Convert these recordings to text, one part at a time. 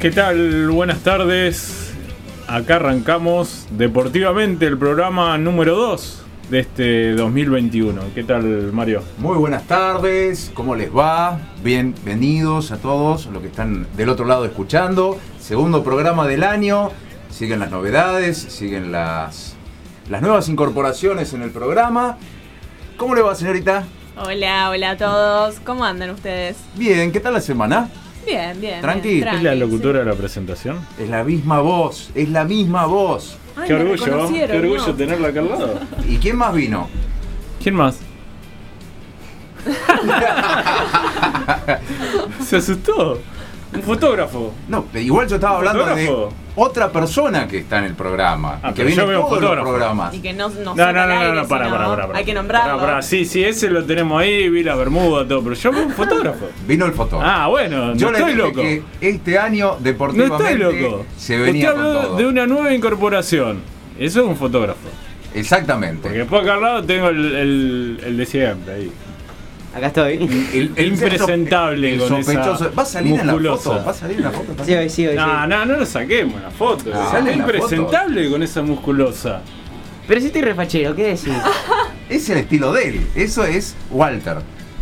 ¿Qué tal? Buenas tardes. Acá arrancamos deportivamente el programa número 2 de este 2021. ¿Qué tal, Mario? Muy buenas tardes, ¿cómo les va? Bienvenidos a todos los que están del otro lado escuchando. Segundo programa del año. Siguen las novedades, siguen las, las nuevas incorporaciones en el programa. ¿Cómo le va, señorita? Hola, hola a todos. ¿Cómo andan ustedes? Bien, ¿qué tal la semana? Bien, bien. Tranqui. bien, ¿Es la locutora sí. de la presentación? Es la misma voz, es la misma voz. Ay, qué orgullo, qué orgullo ¿no? tenerla acá al lado. ¿Y quién más vino? ¿Quién más? Se asustó. Un fotógrafo. No, pero igual yo estaba hablando de ¿Fotógrafo? otra persona que está en el programa. Ah, que viene yo veo todos los fotógrafo. programas. Y que no, no, No, no, no, no, aire, no, para, para, para, para. Hay que nombrarlo. Pará, pará, Sí, sí, ese lo tenemos ahí, vi la bermuda, todo, pero yo veo un fotógrafo. Vino el fotógrafo. Ah, bueno, Yo no le estoy dije loco. que este año No deportivamente estoy loco. se venía Usted con todo. de una nueva incorporación. Eso es un fotógrafo. Exactamente. Porque después acá al lado tengo el, el, el de siempre ahí. Acá estoy. El, el- Impresentable el con sospechoso. esa ¿Va a salir en la musculosa. foto? ¿Va a salir en la foto? Sí, hoy sí, hoy sí. No, no, no lo saquemos la foto. Ah, sale impresentable con esa musculosa. Pero si estoy refachero, ¿qué decís? Es el estilo de él. Eso es Walter.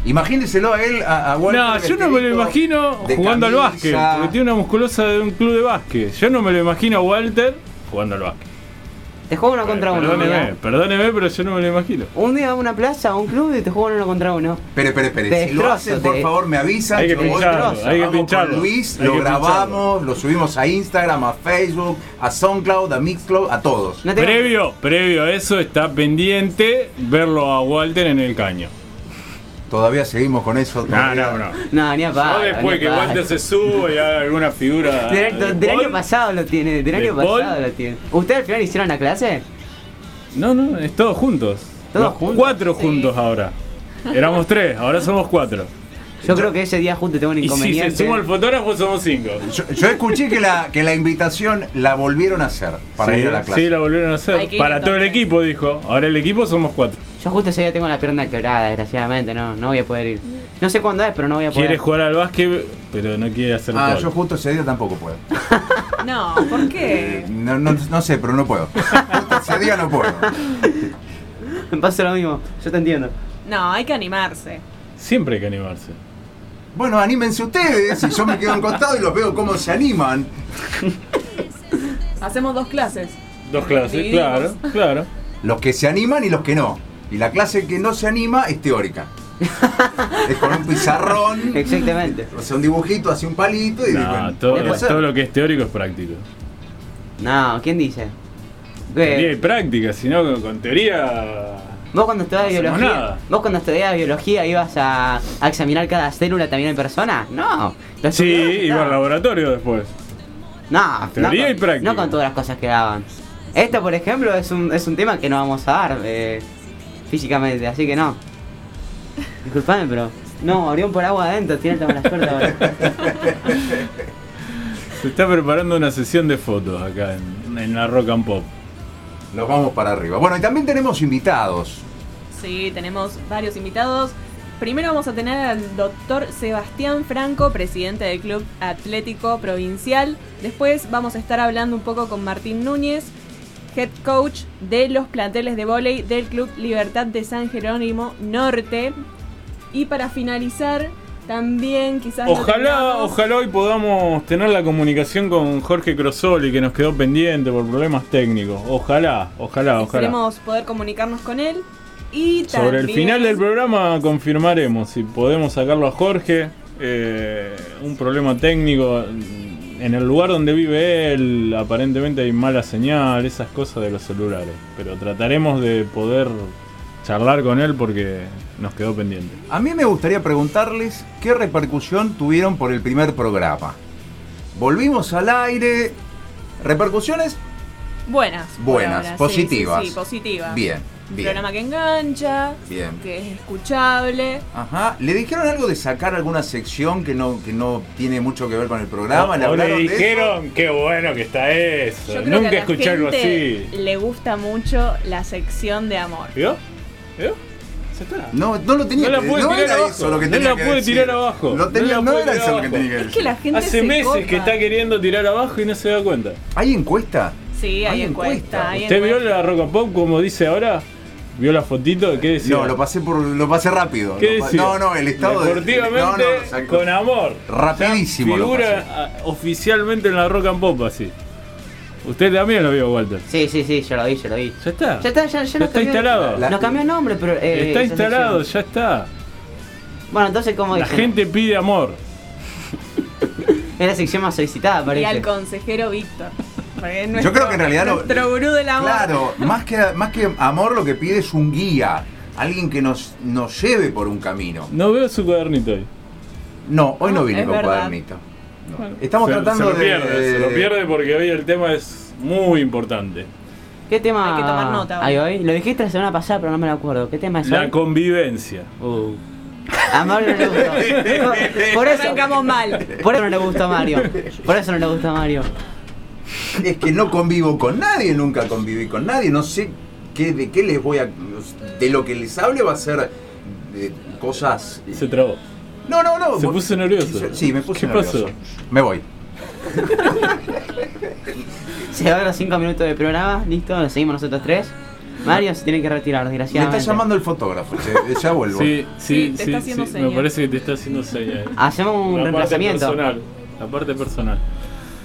Imagínenselo a él, a, a Walter. No, yo no me lo imagino jugando al básquet, porque tiene una musculosa de un club de básquet. Yo no me lo imagino a Walter jugando al básquet. Te juego uno contra uno. un Perdóneme, perdóneme, pero yo no me lo imagino. Un día a una plaza, a un club y te juego uno contra uno. Espere, espere. Te Si lo hacen, por favor, me avisan. Hay que pincharlo, hay que pincharlo. Luis, Hay lo que grabamos, lo subimos a Instagram, a Facebook, a SoundCloud, a Mixcloud, a todos. No Previo, previo a eso está pendiente verlo a Walter en el caño. Todavía seguimos con eso. No, no, no. No, ni a Yo palo, después ni que a. Walter se suba y haga alguna figura. Del, de del año pasado lo tiene, del ¿De año Paul? pasado lo tiene. ¿Ustedes al final hicieron la clase? No, no, es todos juntos. ¿Todos Los juntos? Cuatro Sí. juntos ahora. Éramos tres, ahora somos cuatro. Yo creo que ese día justo tengo un Y si inconveniente. se suma el fotógrafo, somos cinco. Yo, yo escuché que la, que la invitación la volvieron a hacer para sí, ir a la clase. sí, la volvieron a hacer. Para todo el equipo, dijo. Ahora el equipo somos cuatro. Yo justo ese día tengo la pierna quebrada, desgraciadamente, no, no voy a poder ir. No sé cuándo es, pero no voy a poder. Quiere jugar al básquet, pero no quiere hacer Ah, yo justo ese día tampoco puedo. No, ¿por qué? Eh, No, no, no sé, pero no puedo. Justo ese día no puedo. Me pasa lo mismo, yo te entiendo. No, hay que animarse. Siempre hay que animarse. Bueno, anímense ustedes y yo me quedo en costado y los veo cómo se animan. Hacemos dos clases. Dos clases, Dividimos. claro, claro. Los que se animan y los que no. Y la clase que no se anima es teórica. es con un pizarrón, Exactamente. o sea, un dibujito, hacia un palito y No, bueno, todo, lo que es teórico es práctico. No, ¿quién dice? Teoría y ¿Qué? práctica, si no, con, con teoría. Vos cuando estudiabas No biología, nada. vos cuando estudiabas biología ibas a, a examinar cada célula también en persona? No. Sí, y iba al laboratorio después. No, Teoría no, y con- práctica. No con todas las cosas que daban. Esto, por ejemplo, es un, es un tema que no vamos a dar eh, físicamente, así que no. Disculpame, pero. No, abrió por agua adentro, tiene la suerte ahora. Se está preparando una sesión de fotos acá en, en la Rock and Pop. Nos vamos para arriba. Bueno, y también tenemos invitados. Sí, tenemos varios invitados. Primero vamos a tener al doctor Sebastián Franco, presidente del Club Atlético Provincial. Después vamos a estar hablando un poco con Martín Núñez, head coach de los planteles de vóley del Club Libertad de San Jerónimo Norte. Y para finalizar, también quizás... Ojalá, ojalá hoy podamos tener la comunicación con Jorge Crosoli, que nos quedó pendiente por problemas técnicos. Ojalá, ojalá, ojalá. Esperemos poder comunicarnos con él. Y Sobre el también- final del programa confirmaremos si podemos sacarlo a Jorge. eh, un problema técnico. En el lugar donde vive él, aparentemente hay mala señal, esas cosas de los celulares. Pero trataremos de poder charlar con él porque nos quedó pendiente. A mí me gustaría preguntarles qué repercusión tuvieron por el primer programa. Volvimos al aire. ¿Repercusiones? Buenas. Buenas, ahora, sí, positivas. Sí, sí, positivas. Bien, Un bien. programa que engancha, Bien. que es escuchable. Ajá. ¿Le dijeron algo de sacar alguna sección que no, que no tiene mucho que ver con el programa? ¿Le o, le dijeron, qué bueno que está eso. Yo creo Nunca que a la escuché algo gente así. le gusta mucho la sección de amor. ¿Vio? ¿Vio? No, no lo tenía No la que puede no tirar abajo. eso lo que No la decir. tirar abajo. Lo tenía- No no, la puede era eso lo que tenía que Es decir. que la gente Hace se meses copa. que está queriendo tirar abajo y no se da cuenta. ¿Hay encuesta? Sí, hay Hay encuesta. encuesta. hay ¿Usted vio encuesta. la Roca Pop como dice ahora? ¿Vio la fotito? ¿Qué decía? No, lo pasé por lo pasé rápido. ¿Qué decía? No, no, el estado de- Deportivamente, no, no, con amor. Rapidísimo Ya Figura oficialmente en la Rock and Pop así. Usted también lo vio, Walter. Sí, sí, sí, yo lo vi, yo lo vi. Ya está. Ya está, ya, ya está cambió- instalado. La- Nos cambió el nombre, pero. eh, está instalado, ya está. Bueno, entonces, ¿cómo La dicen? gente pide amor. Es la sección más solicitada, Y parece. al consejero Víctor. Yo creo que en realidad lo- Nuestro gurú del amor. Claro, más que, más que amor lo que pide es un guía, alguien que nos, nos lleve por un camino. No veo su cuadernito hoy. No, hoy no No, vine es con verdad. cuadernito. No. Estamos se, tratando se lo de... pierde, se lo pierde porque hoy el tema es muy importante. ¿Qué tema Hay que tomar nota, hoy? Lo dijiste la semana pasada, pero no me lo acuerdo. ¿Qué tema es La hoy? convivencia. A Mario no le gustó. Por eso, Arrancamos mal. por eso no le gusta a Mario. Por eso no le gusta a Mario. Es que no convivo con nadie, nunca conviví con nadie, no sé qué, de qué les voy a... De lo que les hable va a ser de cosas... Se trabó. No, no, no. Se vos- puso nervioso. Sí, me puse ¿Qué nervioso. pasó? Me voy. Se van los 5 minutos de programa, listo, lo seguimos nosotros tres. Mario se tiene que retirar, Me desgraciadamente. está llamando el fotógrafo, ya vuelvo. Sí, sí, Sí, te sí, está haciendo sí, señas. Me parece que te está haciendo señas. Hacemos un La parte reemplazamiento. personal. La parte personal.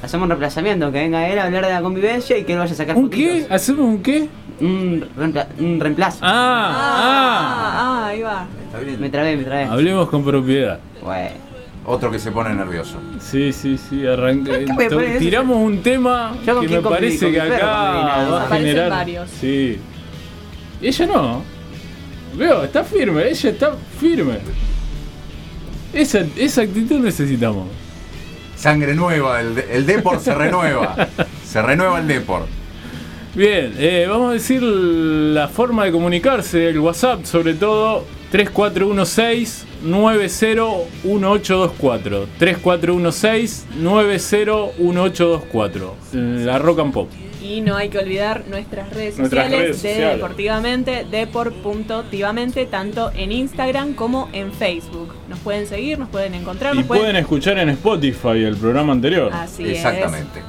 Hacemos un reemplazamiento, que venga él a hablar de la convivencia y que él vaya a sacar ¿Un fotitos. qué? ¿Hacemos un qué? Un, reempla- un reemplazo. Ah, Ah, ah, ahí va. Está bien. Me trabé, me ah. trabé. Hablemos con propiedad. Bueno. Otro que se pone nervioso. Sí, sí, sí, arranca. Tiramos un tema Yo que me parece que acá va a generar. varios. Sí. Ella no. Veo, está firme, ella está firme. Esa, esa actitud necesitamos. Sangre nueva, el, el Deport se renueva. Se renueva el Deport. Bien, eh, vamos a decir la forma de comunicarse, el WhatsApp sobre todo, 3416-901824. 3416-901824. La Rock and Pop. Y no hay que olvidar nuestras redes Nuestras sociales redes de sociales. Deportivamente, deport.tivamente, tanto en Instagram como en Facebook. Nos pueden seguir, nos pueden encontrar, Y nos pueden... pueden escuchar en Spotify el programa anterior. Así Exactamente. es.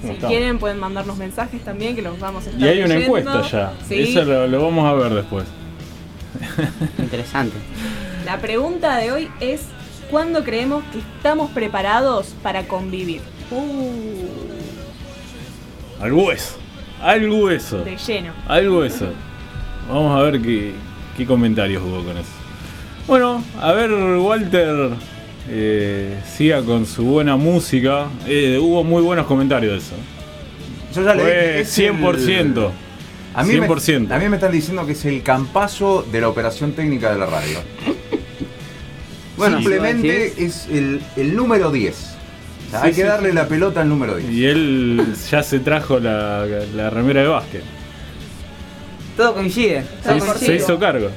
¿Cómo Si estamos? quieren pueden mandarnos mensajes también que los vamos a estar Y hay una leyendo. encuesta ya. Sí. Eso lo, lo vamos a ver después. Interesante. La pregunta de hoy es ¿cuándo creemos que estamos preparados para convivir? Al hueso. Al hueso. De lleno. Al hueso. Vamos a ver qué, qué comentarios hubo con eso. Bueno, a ver, Walter. eh, siga con su buena música. Eh, hubo muy buenos comentarios de eso. Yo ya le dije que Fue es el- 100%. A mí, me, 100%. a mí me están diciendo que es el campazo de la operación técnica de la radio. Bueno, Simplemente es el, el número 10. O sea, Sí, hay que darle sí. la pelota al número 10. Y él ya se trajo la, la remera de básquet. Todo coincide. todo Se, coincide. se hizo cargo.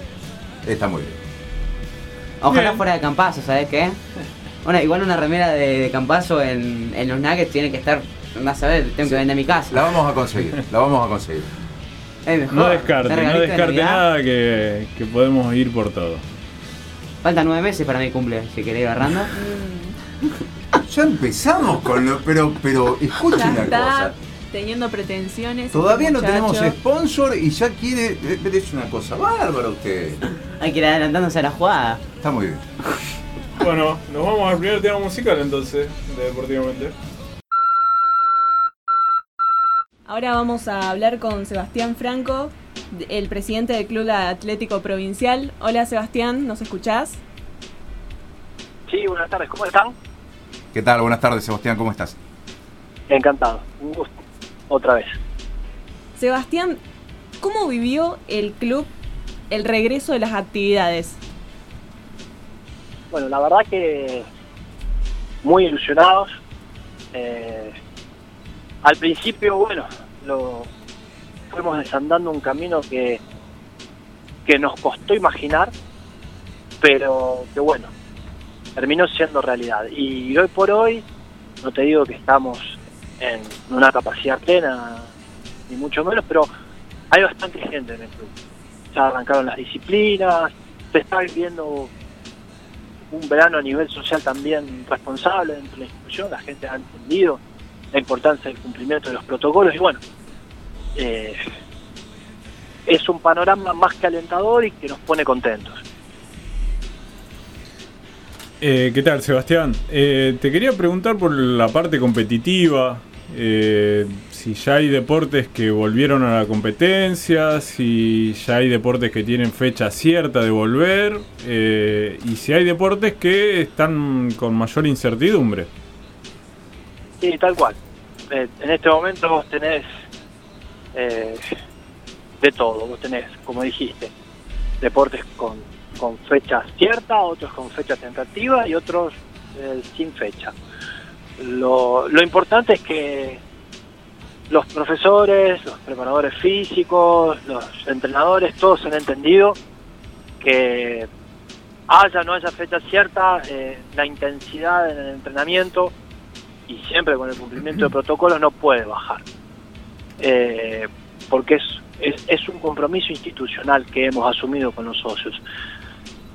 Está muy bien. Ojalá Bien. fuera de campazo, ¿sabes qué? Una, igual una remera de, de campazo en, en los nuggets tiene que estar. Vas a ver, tengo que vender mi casa. La vamos a conseguir. La vamos a conseguir. Mejor. No descarte, no de descarte nada que, que podemos ir por todo. Faltan nueve meses para mi cumple, si querés ir agarrando. Ya empezamos con lo. Pero, pero escuchen Ya una está cosa. teniendo pretensiones. Todavía no tenemos sponsor y ya quiere. Es una cosa bárbara usted. Hay que ir adelantándose a la jugada. Está muy bien. Bueno, nos vamos al primer tema musical entonces, de Deportivamente. Ahora vamos a hablar con Sebastián Franco, el presidente del Club Atlético Provincial. Hola Sebastián, ¿nos escuchás? Sí, buenas tardes, ¿cómo están? ¿Qué tal? Buenas tardes, Sebastián. ¿Cómo estás? Encantado, un gusto, otra vez. Sebastián, ¿cómo vivió el club el regreso de las actividades? Bueno, la verdad que muy ilusionados. Eh, al principio, bueno, lo fuimos desandando un camino que, que nos costó imaginar, pero que bueno, terminó siendo realidad. Y hoy por hoy, no te digo que estamos en una capacidad plena, ni mucho menos, pero hay bastante gente en el club. ya arrancaron las disciplinas, se está viviendo un verano a nivel social también responsable dentro de la institución, la gente ha entendido la importancia del cumplimiento de los protocolos y bueno, eh, es un panorama más que alentador y que nos pone contentos. Eh, ¿Qué tal, Sebastián? Eh, te quería preguntar por la parte competitiva, eh, si ya hay deportes que volvieron a la competencia, si ya hay deportes que tienen fecha cierta de volver, eh, y si hay deportes que están con mayor incertidumbre. Sí, tal cual. Eh, en este momento vos tenés eh, de todo, vos tenés, como dijiste, deportes con, con fecha cierta, otros con fecha tentativa y otros eh, sin fecha. Lo, lo importante es que los profesores, los preparadores físicos, los entrenadores, todos han entendido que haya o no haya fecha cierta, eh, la intensidad en el entrenamiento y siempre con el cumplimiento de protocolos no puede bajar. Eh, porque es, es, es un compromiso institucional que hemos asumido con los socios.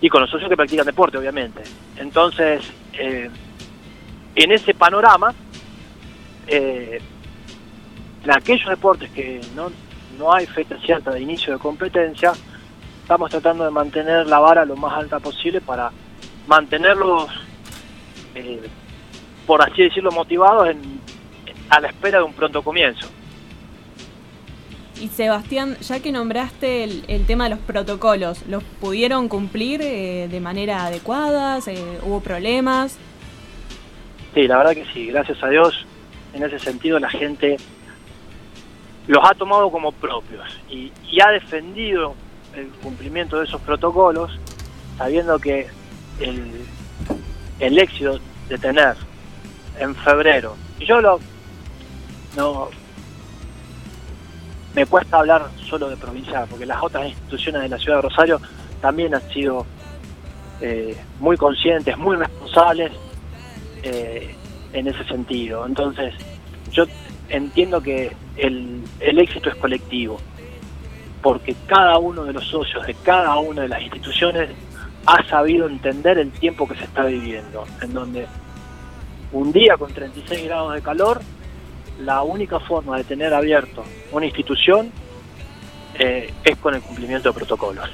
Y con los socios que practican deporte, obviamente. Entonces, eh, en ese panorama, eh, en aquellos deportes que no, no hay fecha cierta de inicio de competencia, estamos tratando de mantener la vara lo más alta posible para mantenerlos, eh, por así decirlo, motivados a la espera de un pronto comienzo. Y Sebastián, ya que nombraste el, tema de los protocolos, ¿los pudieron cumplir eh, de manera adecuada? ¿Se- ¿Hubo problemas? Sí, la verdad que sí, gracias a Dios, en ese sentido la gente los ha tomado como propios y, y ha defendido el cumplimiento de esos protocolos, sabiendo que el, el éxito de tener en febrero, y yo lo no me cuesta hablar solo de provincial, porque las otras instituciones de la ciudad de Rosario también han sido eh, muy conscientes, muy responsables eh, en ese sentido. Entonces, yo entiendo que el, el éxito es colectivo, porque cada uno de los socios de cada una de las instituciones ha sabido entender el tiempo que se está viviendo, en donde un día con 36 grados de calor, la única forma de tener abierto una institución eh, es con el cumplimiento de protocolos.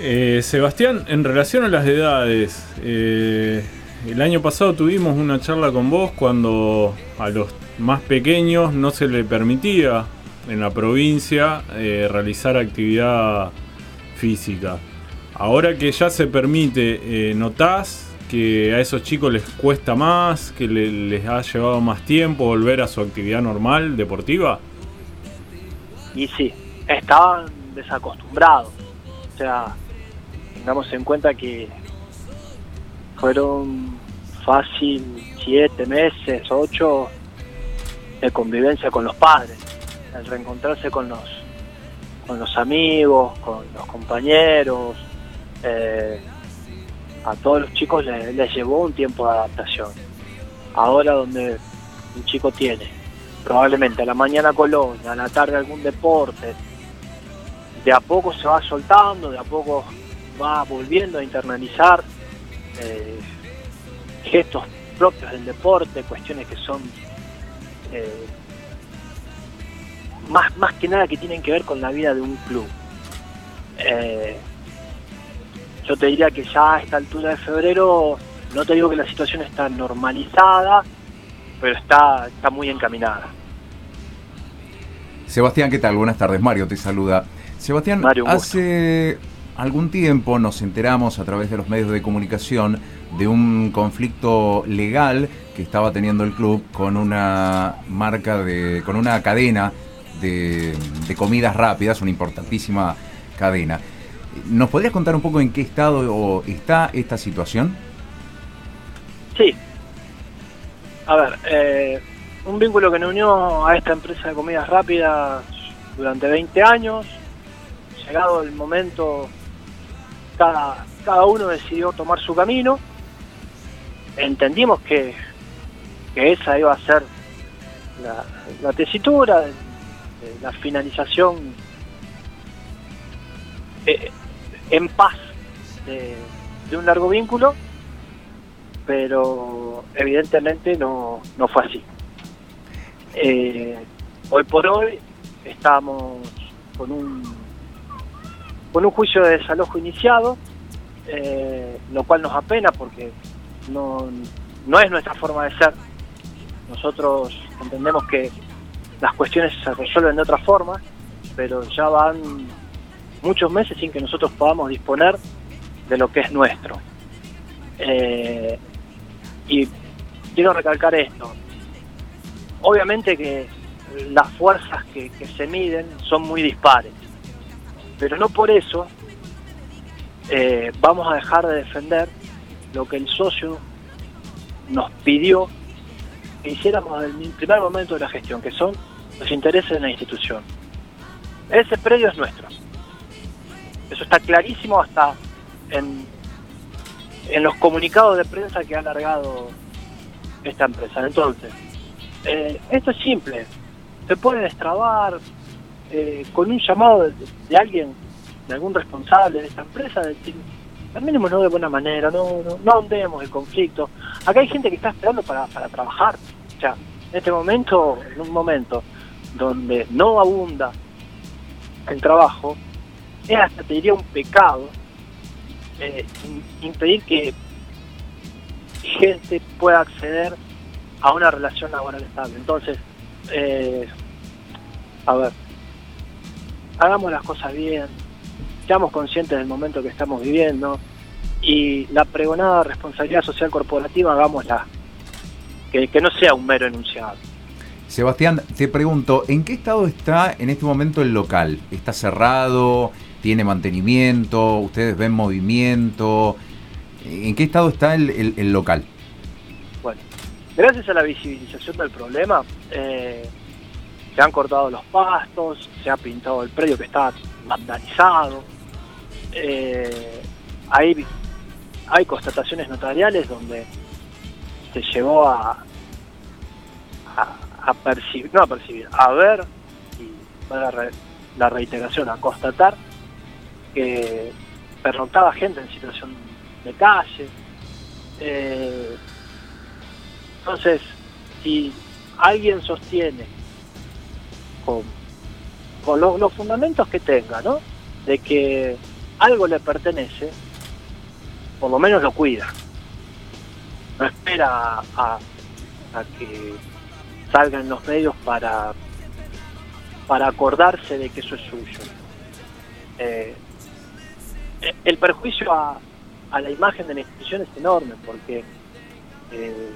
Eh, Sebastián, en relación a las edades, eh, el año pasado tuvimos una charla con vos cuando a los más pequeños no se le permitía en la provincia eh, realizar actividad física. Ahora que ya se permite, ¿notás que a esos chicos les cuesta más, que le- les ha llevado más tiempo volver a su actividad normal, deportiva? Y sí, estaban desacostumbrados. O sea, tengamos en cuenta que fueron fácil siete meses, ocho de convivencia con los padres, el reencontrarse con los con los amigos, con los compañeros, eh, a todos los chicos les, llevó un tiempo de adaptación. Ahora donde un chico tiene probablemente a la mañana colonia, a la tarde algún deporte, de a poco se va soltando, de a poco va volviendo a internalizar eh, gestos propios del deporte, cuestiones que son eh, más, más que nada que tienen que ver con la vida de un club. Eh, yo te diría que ya a esta altura de febrero, no te digo que la situación está normalizada, pero está, está muy encaminada. Sebastián, ¿qué tal? Buenas tardes, Mario te saluda. Sebastián, Mario, hace algún tiempo nos enteramos a través de los medios de comunicación de un conflicto legal que estaba teniendo el club con una marca de, con una cadena de, de comidas rápidas, una importantísima cadena. ¿Nos podrías contar un poco en qué estado está esta situación? Sí. A ver, eh, un vínculo que nos unió a esta empresa de comidas rápidas durante 20 años. Llegado el momento, cada, uno decidió tomar su camino. Entendimos que, esa iba a ser la, tesitura, la finalización eh, en paz de, un largo vínculo, pero evidentemente no, no fue así. Eh, hoy por hoy estamos con un con un juicio de desalojo iniciado, eh, lo cual nos apena porque no, no es nuestra forma de ser. Nosotros entendemos que las cuestiones se resuelven de otra forma, pero ya van muchos meses sin que nosotros podamos disponer de lo que es nuestro. Eh, y quiero recalcar esto. Obviamente que las fuerzas que, que se miden son muy dispares, pero no por eso eh, vamos a dejar de defender lo que el socio nos pidió que hiciéramos en el primer momento de la gestión, que son los intereses de la institución. Ese predio es nuestro. Eso está clarísimo hasta en, en los comunicados de prensa que ha alargado esta empresa. Entonces, eh, esto es simple. Se puede destrabar eh, con un llamado de, de alguien, de algún responsable de esta empresa, de decir, terminémoslo de buena manera, no, no, no ahondemos el conflicto. Acá hay gente que está esperando para, para trabajar. O sea, en este momento, en un momento donde no abunda el trabajo, es hasta te diría un pecado eh, impedir que gente pueda acceder a una relación laboral estable. Entonces, eh, a ver, hagamos las cosas bien, seamos conscientes del momento que estamos viviendo y la pregonada responsabilidad social corporativa hagámosla, que no sea un mero enunciado. Sebastián, te pregunto, ¿en qué estado está en este momento el local? ¿Está cerrado? ¿Tiene mantenimiento? ¿Ustedes ven movimiento? ¿En qué estado está el, local? Bueno, gracias a la visibilización del problema, eh, se han cortado los pastos, se ha pintado el predio que está vandalizado. eh, hay, hay constataciones notariales donde se llegó a, a, a percibir, no a percibir, a ver, y para la reiteración, a constatar que pernoctaba gente en situación de calle. Eh, entonces, si alguien sostiene con, con lo- los fundamentos que tenga, ¿no? De que algo le pertenece, por lo menos lo cuida. No espera a, que salgan los medios para, para acordarse de que eso es suyo. Eh, el perjuicio a, a la imagen de la institución es enorme porque eh,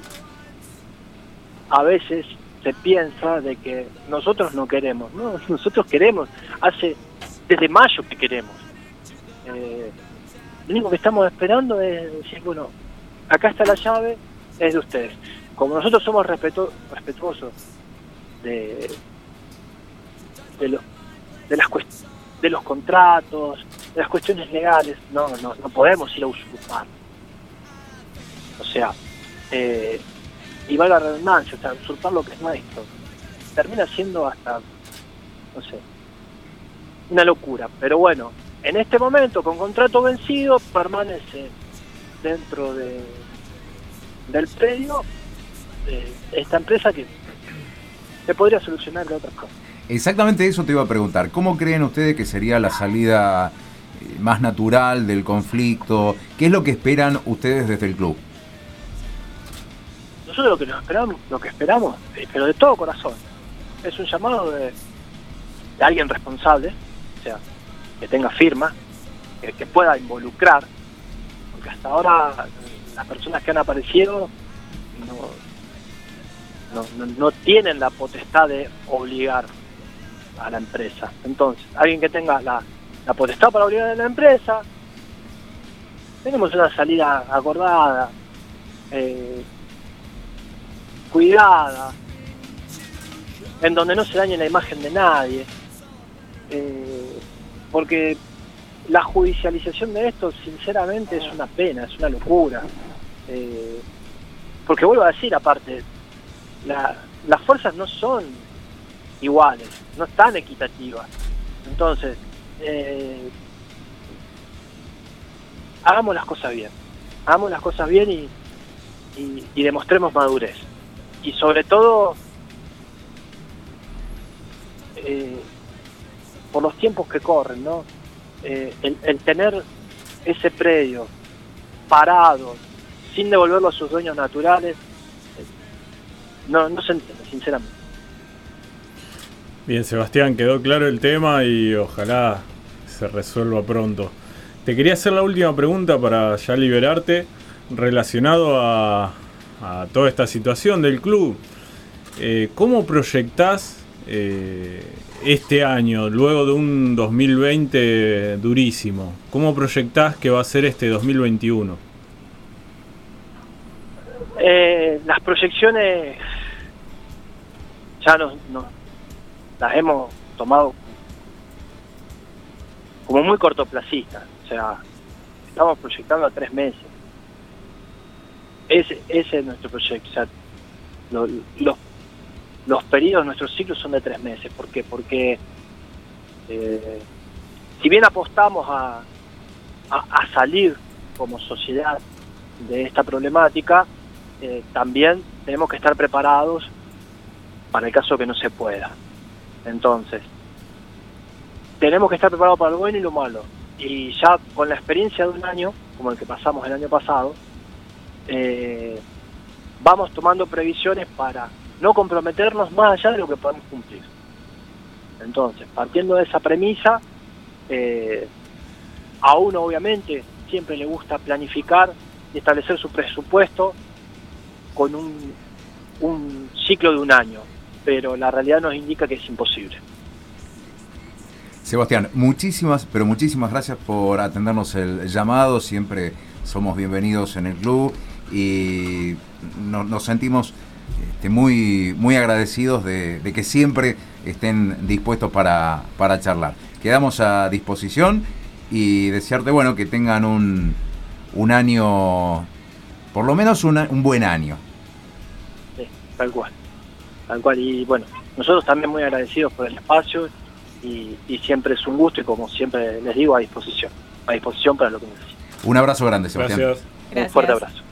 a veces se piensa de que nosotros no queremos, no, nosotros queremos, hace desde mayo que queremos. Eh, lo único que estamos esperando es decir, bueno, acá está la llave, es de ustedes. Como nosotros somos respeto- respetuosos de, de, lo- de, las de los contratos, las cuestiones legales, no, no, no podemos ir a usurpar. O sea, eh, y va la redundancia, o sea, usurpar lo que es nuestro, termina siendo hasta, no sé, una locura. Pero bueno, en este momento, con contrato vencido, permanece dentro de, del predio esta empresa que se podría solucionar de otras cosas. Exactamente eso te iba a preguntar. ¿Cómo creen ustedes que sería la salida más natural del conflicto? ¿Qué es lo que esperan ustedes desde el club? Nosotros lo que nos esperamos, lo que esperamos, eh, pero de todo corazón, es un llamado de, alguien responsable, o sea, que tenga firma, que, que pueda involucrar, porque hasta ahora eh, las personas que han aparecido no, no- no tienen la potestad de obligar a la empresa. Entonces, alguien que tenga la, la potestad para obligar a la empresa, tenemos una salida acordada, eh, cuidada, en donde no se dañe la imagen de nadie, eh, porque la judicialización de esto, sinceramente, es una pena, es una locura. Eh, porque vuelvo a decir, aparte, la- las fuerzas no son iguales, no están equitativas. Entonces, eh, hagamos las cosas bien. Hagamos las cosas bien y, demostremos madurez. Y sobre todo, eh, por los tiempos que corren, ¿no? Eh, el, el tener ese predio parado, sin devolverlo a sus dueños naturales, no, no se entiende, sinceramente. Bien, Sebastián, quedó claro el tema y ojalá se resuelva pronto. Te quería hacer la última pregunta para ya liberarte, relacionado a, toda esta situación del club. Eh, ¿Cómo proyectás eh, este año, luego de un 2020 durísimo? ¿Cómo proyectás que va a ser este 2021? Eh, las proyecciones ya nos- las hemos tomado como muy cortoplacistas. O sea, estamos proyectando a tres meses. Ese, ese es nuestro proyecto. O sea, lo- los, los periodos, nuestros ciclos son de tres meses. ¿Por qué? Porque eh, si bien apostamos a salir como sociedad de esta problemática, eh, también tenemos que estar preparados para el caso que no se pueda. Entonces, tenemos que estar preparados para lo bueno y lo malo. Y ya con la experiencia de un año, como el que pasamos el año pasado, eh, vamos tomando previsiones para no comprometernos más allá de lo que podemos cumplir. Entonces, partiendo de esa premisa, eh, a uno obviamente siempre le gusta planificar y establecer su presupuesto con un, un ciclo de un año, pero la realidad nos indica que es imposible. Sebastián, muchísimas, pero muchísimas gracias por atendernos el llamado. Siempre somos bienvenidos en el club y no- nos sentimos este, muy, muy agradecidos de, de que siempre estén dispuestos para, para charlar. Quedamos a disposición y desearte bueno que tengan un, un año, por lo menos una- un buen año. Sí, tal cual. Tal cual. Y bueno, nosotros también muy agradecidos por el espacio y, y siempre es un gusto y como siempre les digo, a disposición. A disposición para lo que necesiten. Un abrazo grande, Sebastián. Gracias. Un fuerte abrazo.